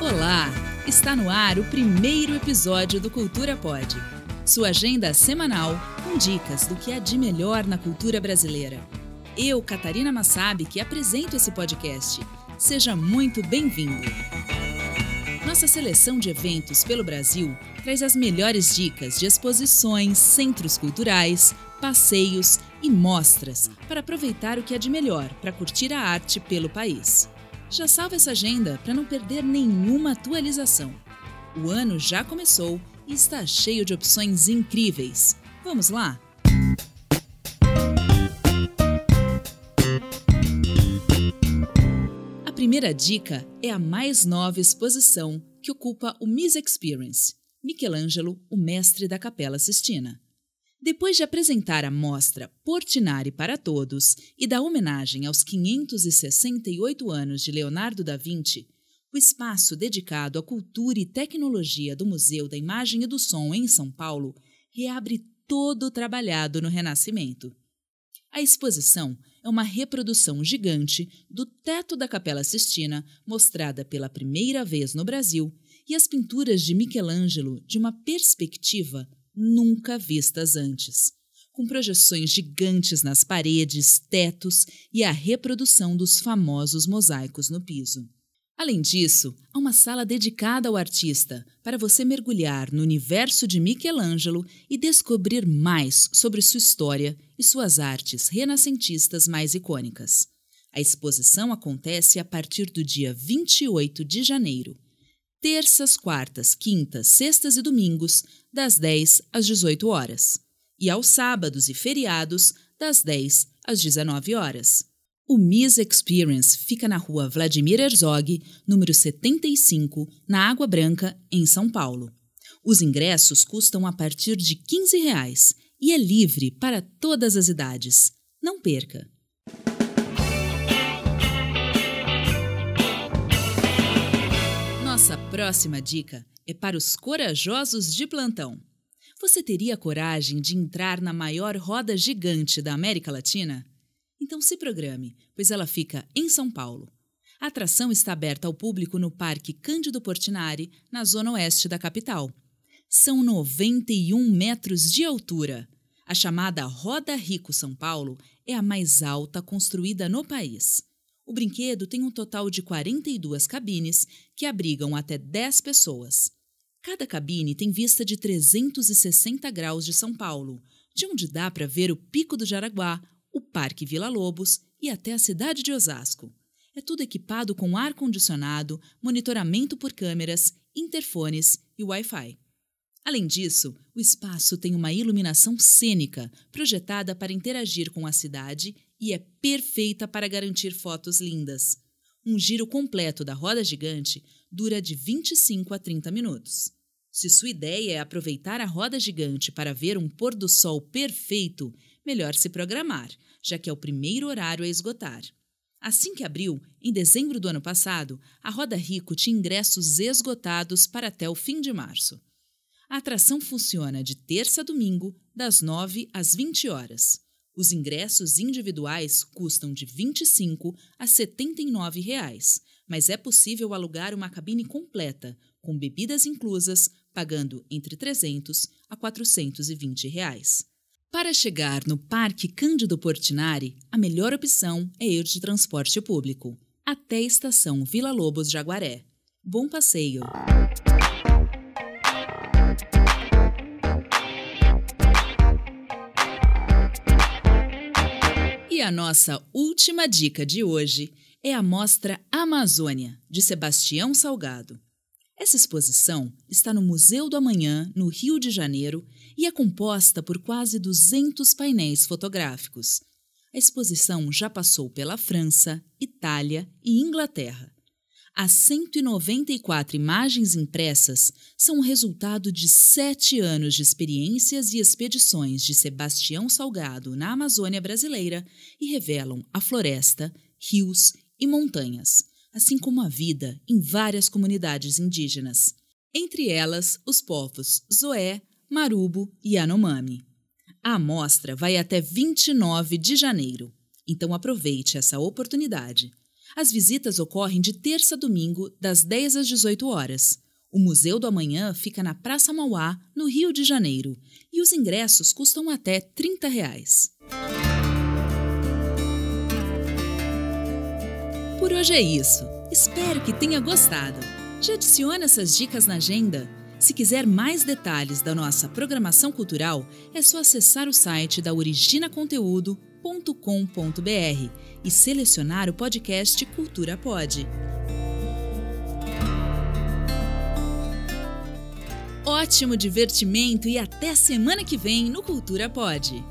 Olá! Está no ar o primeiro episódio do Cultura Pod. Sua agenda semanal com dicas do que há de melhor na cultura brasileira. Eu, Catarina Massabi, que apresento esse podcast. Seja muito bem-vindo! Nossa seleção de eventos pelo Brasil traz as melhores dicas de exposições, centros culturais, passeios e mostras para aproveitar o que há de melhor para curtir a arte pelo país. Já salva essa agenda para não perder nenhuma atualização. O ano já começou e está cheio de opções incríveis. Vamos lá? A primeira dica é a mais nova exposição que ocupa o Miss Experience, Michelangelo, o mestre da Capela Sistina. Depois de apresentar a mostra Portinari para Todos e da homenagem aos 568 anos de Leonardo da Vinci, o espaço dedicado à cultura e tecnologia do Museu da Imagem e do Som em São Paulo reabre todo trabalhado no Renascimento. A exposição é uma reprodução gigante do teto da Capela Sistina, mostrada pela primeira vez no Brasil, e as pinturas de Michelangelo de uma perspectiva nunca vistas antes, com projeções gigantes nas paredes, tetos e a reprodução dos famosos mosaicos no piso. Além disso, há uma sala dedicada ao artista para você mergulhar no universo de Michelangelo e descobrir mais sobre sua história e suas artes renascentistas mais icônicas. A exposição acontece a partir do dia 28 de janeiro terças, quartas, quintas, sextas e domingos, das 10 às 18 horas, e aos sábados e feriados, das 10 às 19 horas. O Miss Experience fica na rua Vladimir Herzog, número 75, na Água Branca, em São Paulo. Os ingressos custam a partir de 15 reais e é livre para todas as idades. Não perca! Nossa próxima dica é para os corajosos de plantão. Você teria coragem de entrar na maior roda gigante da América Latina? Então se programe, pois ela fica em São Paulo. A atração está aberta ao público no Parque Cândido Portinari, na zona oeste da capital. São 91 metros de altura. A chamada Roda Rico São Paulo é a mais alta construída no país. O brinquedo tem um total de 42 cabines que abrigam até 10 pessoas. Cada cabine tem vista de 360 graus de São Paulo, de onde dá para ver o Pico do Jaraguá, o Parque Vila Lobos e até a cidade de Osasco. É tudo equipado com ar-condicionado, monitoramento por câmeras, interfones e Wi-Fi. Além disso, o espaço tem uma iluminação cênica projetada para interagir com a cidade e é perfeita para garantir fotos lindas. Um giro completo da roda gigante dura de 25 a 30 minutos. Se sua ideia é aproveitar a roda gigante para ver um pôr do sol perfeito, melhor se programar, já que é o primeiro horário a esgotar. Assim que abriu, em dezembro do ano passado, a Roda Rico tinha ingressos esgotados para até o fim de março. A atração funciona de terça a domingo, das 9 às 20 horas. Os ingressos individuais custam de R$ 25 a 79 reais, mas é possível alugar uma cabine completa, com bebidas inclusas, pagando entre 300 a 420 reais. Para chegar no Parque Cândido Portinari, a melhor opção é ir de transporte público, até a estação Vila Lobos Jaguaré. Bom passeio! E a nossa última dica de hoje é a Mostra Amazônia, de Sebastião Salgado. Essa exposição está no Museu do Amanhã, no Rio de Janeiro, e é composta por quase 200 painéis fotográficos. A exposição já passou pela França, Itália e Inglaterra. As 194 imagens impressas são o resultado de sete anos de experiências e expedições de Sebastião Salgado na Amazônia brasileira e revelam a floresta, rios e montanhas, assim como a vida em várias comunidades indígenas, entre elas os povos Zoé, Marubo e Anomami. A mostra vai até 29 de janeiro, então aproveite essa oportunidade. As visitas ocorrem de terça a domingo, das 10 às 18 horas. O Museu do Amanhã fica na Praça Mauá, no Rio de Janeiro, e os ingressos custam até 30 reais. Por hoje é isso. Espero que tenha gostado. Já adicione essas dicas na agenda? Se quiser mais detalhes da nossa programação cultural, é só acessar o site da originaconteúdo.com.br e selecionar o podcast Cultura Pod. Ótimo divertimento e até semana que vem no Cultura Pod.